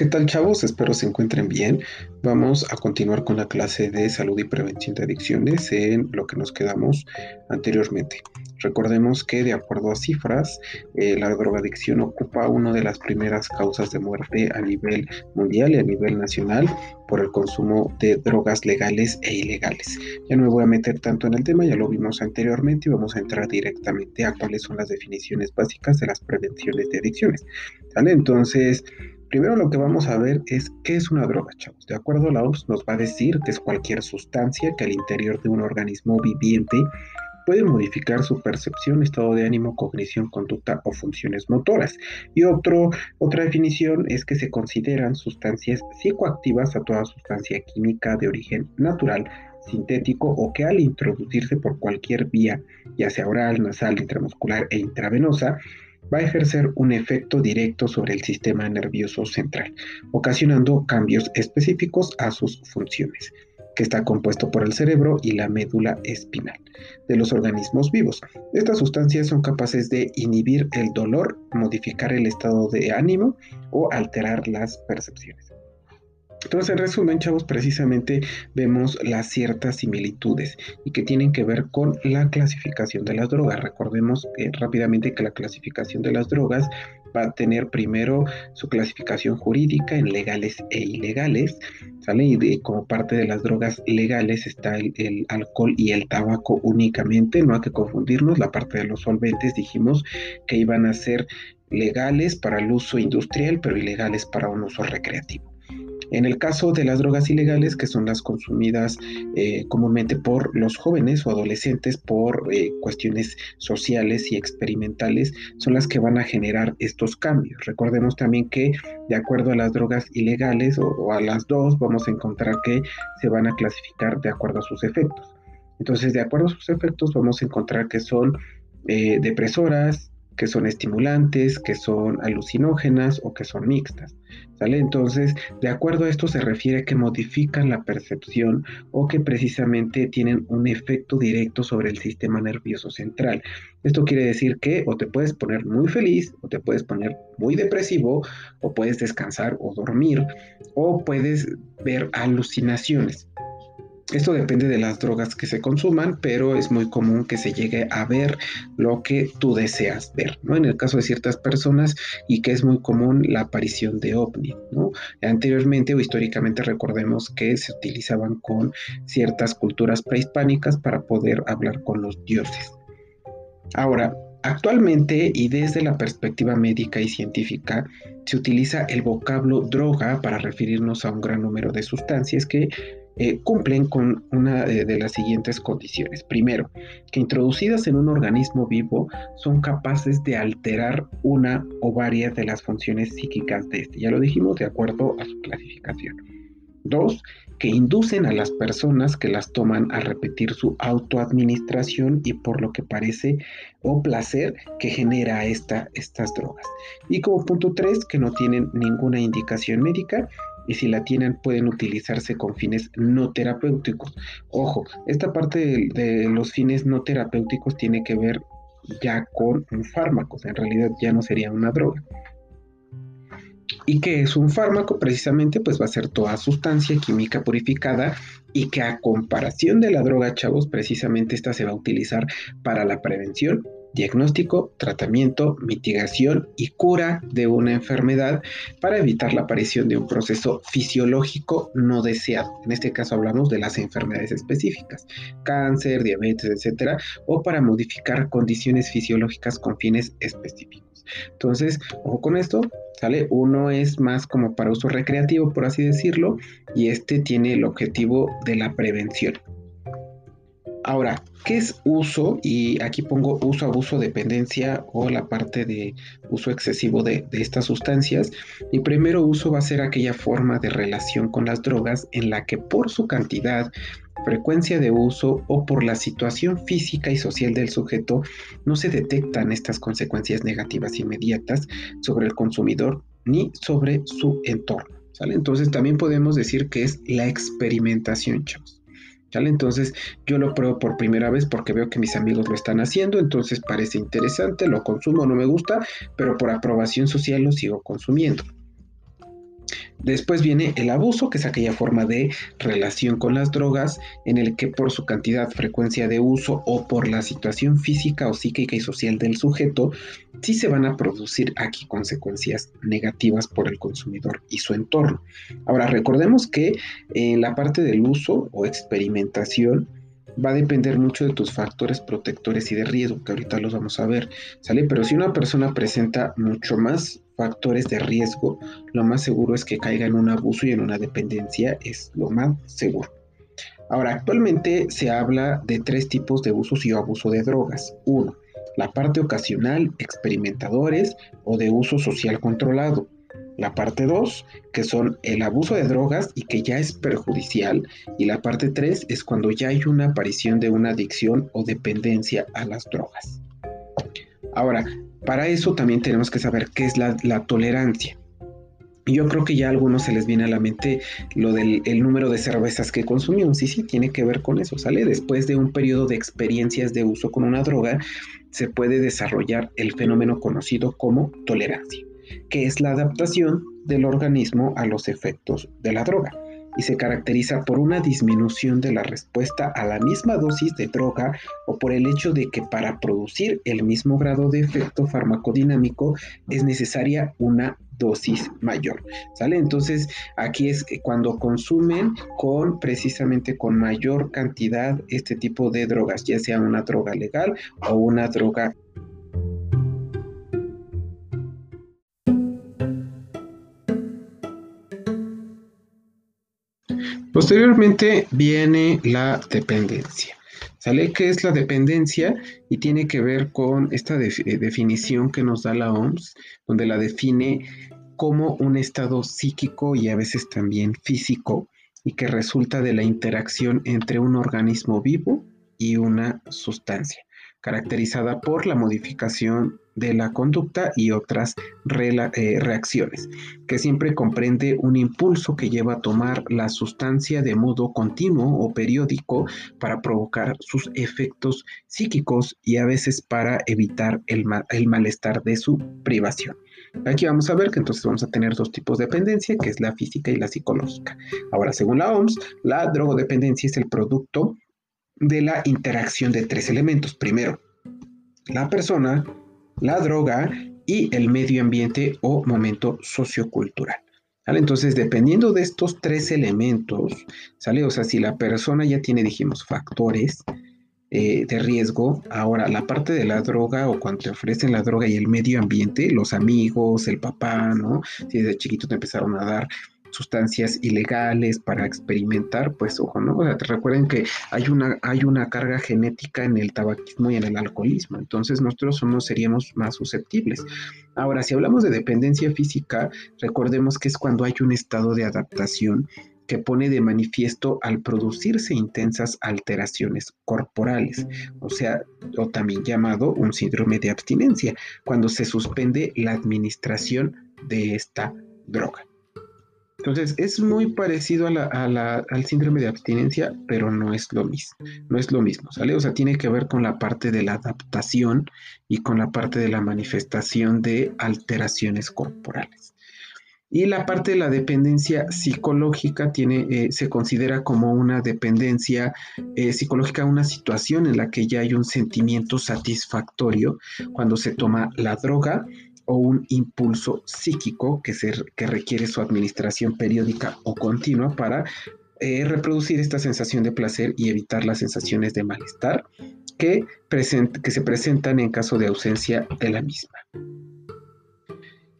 ¿Qué tal chavos? Espero se encuentren bien. Vamos a continuar con la clase de salud y prevención de adicciones en lo que nos quedamos anteriormente. Recordemos que de acuerdo a cifras, eh, la drogadicción ocupa una de las primeras causas de muerte a nivel mundial y a nivel nacional por el consumo de drogas legales e ilegales. Ya no me voy a meter tanto en el tema, ya lo vimos anteriormente y vamos a entrar directamente a cuáles son las definiciones básicas de las prevenciones de adicciones. ¿Vale? Entonces, Primero lo que vamos a ver es qué es una droga, chavos. De acuerdo a la OMS nos va a decir que es cualquier sustancia que al interior de un organismo viviente puede modificar su percepción, estado de ánimo, cognición, conducta o funciones motoras. Y otra definición es que se consideran sustancias psicoactivas a toda sustancia química de origen natural sintético o que al introducirse por cualquier vía, ya sea oral, nasal, intramuscular e intravenosa, va a ejercer un efecto directo sobre el sistema nervioso central, ocasionando cambios específicos a sus funciones, que está compuesto por el cerebro y la médula espinal de los organismos vivos. Estas sustancias son capaces de inhibir el dolor, modificar el estado de ánimo o alterar las percepciones. Entonces, en resumen, chavos, precisamente vemos las ciertas similitudes y que tienen que ver con la clasificación de las drogas. Recordemos rápidamente que la clasificación de las drogas va a tener primero su clasificación jurídica en legales e ilegales, ¿sale? Y como parte de las drogas legales está el, alcohol y el tabaco únicamente, no hay que confundirnos, la parte de los solventes dijimos que iban a ser legales para el uso industrial, pero ilegales para un uso recreativo. En el caso de las drogas ilegales, que son las consumidas eh, comúnmente por los jóvenes o adolescentes por eh, cuestiones sociales y experimentales, son las que van a generar estos cambios. Recordemos también que de acuerdo a las drogas ilegales o, a las dos, vamos a encontrar que se van a clasificar de acuerdo a sus efectos. Entonces, de acuerdo a sus efectos, vamos a encontrar que son eh, depresoras, que son estimulantes, que son alucinógenas o que son mixtas. ¿Sale? Entonces, de acuerdo a esto se refiere que modifican la percepción o que precisamente tienen un efecto directo sobre el sistema nervioso central. Esto quiere decir que o te puedes poner muy feliz o te puedes poner muy depresivo o puedes descansar o dormir o puedes ver alucinaciones. Esto depende de las drogas que se consuman, pero es muy común que se llegue a ver lo que tú deseas ver, ¿no? En el caso de ciertas personas y que es muy común la aparición de ovni, ¿no? Anteriormente o históricamente recordemos que se utilizaban con ciertas culturas prehispánicas para poder hablar con los dioses. Ahora, Actualmente y desde la perspectiva médica y científica, se utiliza el vocablo droga para referirnos a un gran número de sustancias que eh, cumplen con una de, las siguientes condiciones. Primero, que introducidas en un organismo vivo son capaces de alterar una o varias de las funciones psíquicas de este. Ya lo dijimos de acuerdo a su clasificación. Dos, que inducen a las personas que las toman a repetir su autoadministración y por lo que parece o placer que genera esta, estas drogas. Y como punto tres, que no tienen ninguna indicación médica y si la tienen pueden utilizarse con fines no terapéuticos. Ojo, esta parte de, los fines no terapéuticos tiene que ver ya con un fármaco, en realidad ya no sería una droga. ¿Y qué es un fármaco? Precisamente pues va a ser toda sustancia química purificada y que a comparación de la droga, chavos, precisamente esta se va a utilizar para la prevención diagnóstico, tratamiento, mitigación y cura de una enfermedad para evitar la aparición de un proceso fisiológico no deseado. En este caso hablamos de las enfermedades específicas, cáncer, diabetes, etcétera, o para modificar condiciones fisiológicas con fines específicos. Entonces, ojo con esto, ¿sale? Uno es más como para uso recreativo, por así decirlo, y este tiene el objetivo de la prevención. Ahora, ¿qué es uso? Y aquí pongo uso, abuso, dependencia o la parte de uso excesivo de, estas sustancias. Mi primero uso va a ser aquella forma de relación con las drogas en la que por su cantidad, frecuencia de uso o por la situación física y social del sujeto no se detectan estas consecuencias negativas inmediatas sobre el consumidor ni sobre su entorno. Entonces también podemos decir que es la experimentación, chavos. Entonces yo lo pruebo por primera vez porque veo que mis amigos lo están haciendo, entonces parece interesante, lo consumo, no me gusta, pero por aprobación social lo sigo consumiendo. Después viene el abuso, que es aquella forma de relación con las drogas en el que por su cantidad, frecuencia de uso o por la situación física o psíquica y social del sujeto, sí se van a producir aquí consecuencias negativas por el consumidor y su entorno. Ahora, recordemos que en la parte del uso o experimentación, va a depender mucho de tus factores protectores y de riesgo, que ahorita los vamos a ver, ¿sale? Pero si una persona presenta mucho más factores de riesgo, lo más seguro es que caiga en un abuso y en una dependencia, es lo más seguro. Ahora, actualmente se habla de tres tipos de usos y abuso de drogas. Uno, la parte ocasional, experimentadores o de uso social controlado. La parte 2, que son el abuso de drogas y que ya es perjudicial. Y la parte 3 es cuando ya hay una aparición de una adicción o dependencia a las drogas. Ahora, para eso también tenemos que saber qué es la, tolerancia. Yo creo que ya a algunos se les viene a la mente lo del número de cervezas que consumieron. Sí, sí, tiene que ver con eso, ¿sale? Después de un periodo de experiencias de uso con una droga, se puede desarrollar el fenómeno conocido como tolerancia que es la adaptación del organismo a los efectos de la droga y se caracteriza por una disminución de la respuesta a la misma dosis de droga o por el hecho de que para producir el mismo grado de efecto farmacodinámico es necesaria una dosis mayor. ¿Sale? Entonces, aquí es cuando consumen con precisamente con mayor cantidad este tipo de drogas, ya sea una droga legal o una droga Posteriormente viene la dependencia. ¿Sale? ¿Qué es la dependencia? Y tiene que ver con esta eh, definición que nos da la OMS, donde la define como un estado psíquico y a veces también físico, y que resulta de la interacción entre un organismo vivo y una sustancia caracterizada por la modificación de la conducta y otras eh, reacciones, que siempre comprende un impulso que lleva a tomar la sustancia de modo continuo o periódico para provocar sus efectos psíquicos y a veces para evitar el, el malestar de su privación. Aquí vamos a ver que entonces vamos a tener dos tipos de dependencia, que es la física y la psicológica. Ahora, según la OMS, la drogodependencia es el producto de la interacción de tres elementos. Primero, la persona, la droga y el medio ambiente o momento sociocultural. Entonces, dependiendo de estos tres elementos, ¿sale? O sea, si la persona ya tiene, dijimos, factores eh, de riesgo, ahora la parte de la droga o cuando te ofrecen la droga y el medio ambiente, los amigos, el papá, ¿no? Si desde chiquito te empezaron a dar sustancias ilegales para experimentar, pues ojo, ¿no? Te recuerden que hay una, hay una carga genética en el tabaquismo y en el alcoholismo, entonces nosotros somos, seríamos más susceptibles. Ahora, si hablamos de dependencia física, recordemos que es cuando hay un estado de adaptación que pone de manifiesto al producirse intensas alteraciones corporales, o sea, o también llamado un síndrome de abstinencia, cuando se suspende la administración de esta droga. Entonces, es muy parecido al síndrome de abstinencia, pero no es lo mismo. No es lo mismo, ¿sale? O sea, tiene que ver con la parte de la adaptación y con la parte de la manifestación de alteraciones corporales. Y la parte de la dependencia psicológica tiene, eh, se considera como una dependencia eh, psicológica, una situación en la que ya hay un sentimiento satisfactorio cuando se toma la droga o un impulso psíquico que, que requiere su administración periódica o continua para eh, reproducir esta sensación de placer y evitar las sensaciones de malestar que, que se presentan en caso de ausencia de la misma.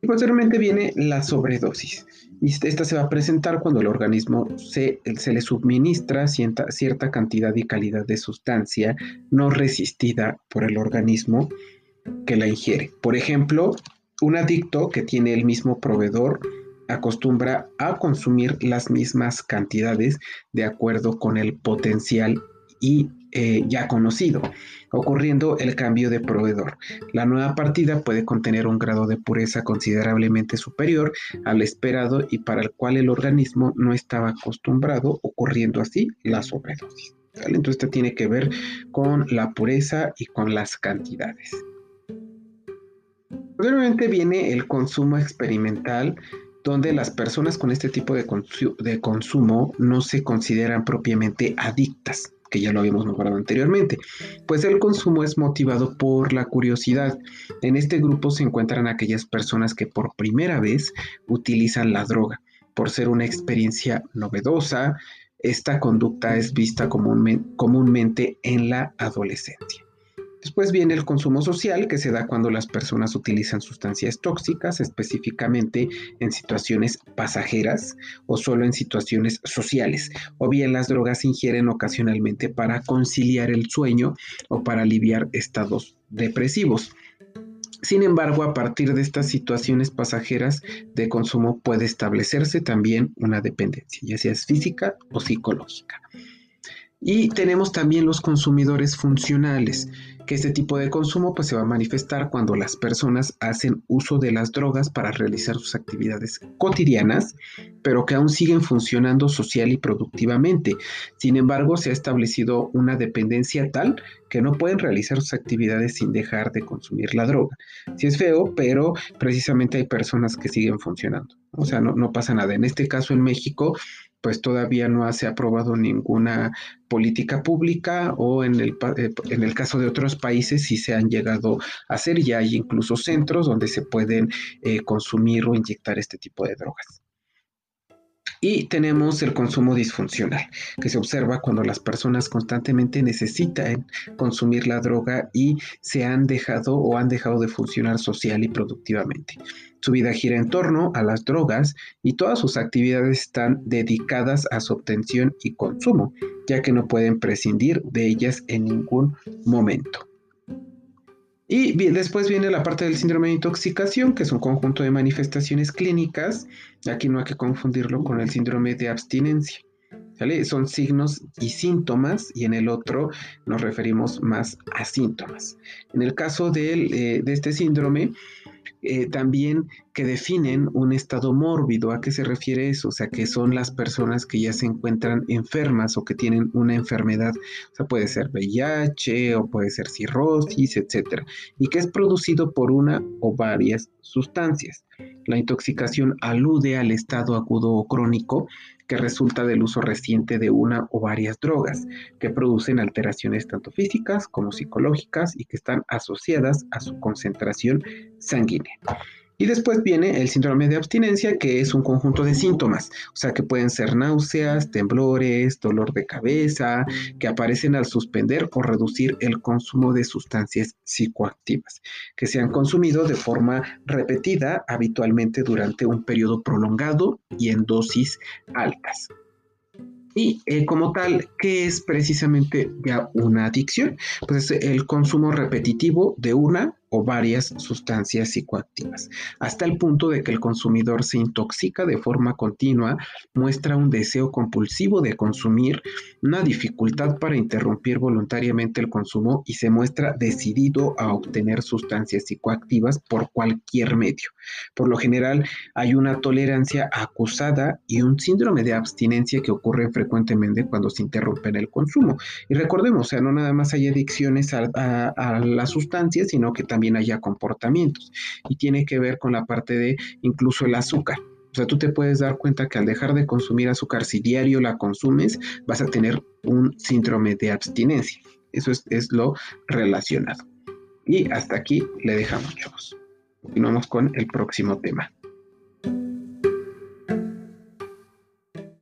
Y posteriormente viene la sobredosis. Y esta se va a presentar cuando el organismo se, se le suministra cierta, cierta cantidad y calidad de sustancia no resistida por el organismo que la ingiere. Por ejemplo, un adicto que tiene el mismo proveedor acostumbra a consumir las mismas cantidades de acuerdo con el potencial y eh, ya conocido, ocurriendo el cambio de proveedor. La nueva partida puede contener un grado de pureza considerablemente superior al esperado y para el cual el organismo no estaba acostumbrado, ocurriendo así la sobredosis. Entonces, esto tiene que ver con la pureza y con las cantidades. Posteriormente viene el consumo experimental donde las personas con este tipo de, de consumo no se consideran propiamente adictas que ya lo habíamos nombrado anteriormente, pues el consumo es motivado por la curiosidad. En este grupo se encuentran aquellas personas que por primera vez utilizan la droga, por ser una experiencia novedosa, esta conducta es vista comúnmente en la adolescencia. Después viene el consumo social, que se da cuando las personas utilizan sustancias tóxicas, específicamente en situaciones pasajeras o solo en situaciones sociales, o bien las drogas se ingieren ocasionalmente para conciliar el sueño o para aliviar estados depresivos. Sin embargo, a partir de estas situaciones pasajeras de consumo puede establecerse también una dependencia, ya sea física o psicológica. Y tenemos también los consumidores funcionales, que este tipo de consumo pues, se va a manifestar cuando las personas hacen uso de las drogas para realizar sus actividades cotidianas, pero que aún siguen funcionando social y productivamente. Sin embargo, se ha establecido una dependencia tal que no pueden realizar sus actividades sin dejar de consumir la droga. Sí es feo, pero precisamente hay personas que siguen funcionando. O sea, no, no pasa nada. En este caso en México, pues todavía no se ha aprobado ninguna política pública o en el, eh, en el caso de otros países sí se han llegado a hacer, ya hay incluso centros donde se pueden eh, consumir o inyectar este tipo de drogas. Y tenemos el consumo disfuncional, que se observa cuando las personas constantemente necesitan consumir la droga y se han dejado o han dejado de funcionar social y productivamente. Su vida gira en torno a las drogas y todas sus actividades están dedicadas a su obtención y consumo, ya que no pueden prescindir de ellas en ningún momento. Y después viene la parte del síndrome de intoxicación, que es un conjunto de manifestaciones clínicas. Aquí no hay que confundirlo con el síndrome de abstinencia. Son signos y síntomas y en el otro nos referimos más a síntomas. En el caso de, eh, de este síndrome, eh, también que definen un estado mórbido. ¿A qué se refiere eso? O sea, que son las personas que ya se encuentran enfermas o que tienen una enfermedad. O sea, puede ser VIH o puede ser cirrosis, etcétera. Y que es producido por una o varias sustancias. La intoxicación alude al estado agudo o crónico que resulta del uso reciente de una o varias drogas, que producen alteraciones tanto físicas como psicológicas y que están asociadas a su concentración sanguínea. Y después viene el síndrome de abstinencia, que es un conjunto de síntomas, o sea que pueden ser náuseas, temblores, dolor de cabeza, que aparecen al suspender o reducir el consumo de sustancias psicoactivas, que se han consumido de forma repetida, habitualmente durante un periodo prolongado y en dosis altas. Y eh, como tal, ¿qué es precisamente ya una adicción? Pues es el consumo repetitivo de una o varias sustancias psicoactivas, hasta el punto de que el consumidor se intoxica de forma continua, muestra un deseo compulsivo de consumir, una dificultad para interrumpir voluntariamente el consumo y se muestra decidido a obtener sustancias psicoactivas por cualquier medio. Por lo general, hay una tolerancia acusada y un síndrome de abstinencia que ocurre frecuentemente cuando se interrumpe el consumo. Y recordemos, o sea, no nada más hay adicciones a, a las sustancias, sino que también haya comportamientos. Y tiene que ver con la parte de incluso el azúcar. O sea, tú te puedes dar cuenta que al dejar de consumir azúcar, si diario la consumes, vas a tener un síndrome de abstinencia. Eso es, es lo relacionado. Y hasta aquí le dejamos, chavos. Continuamos con el próximo tema.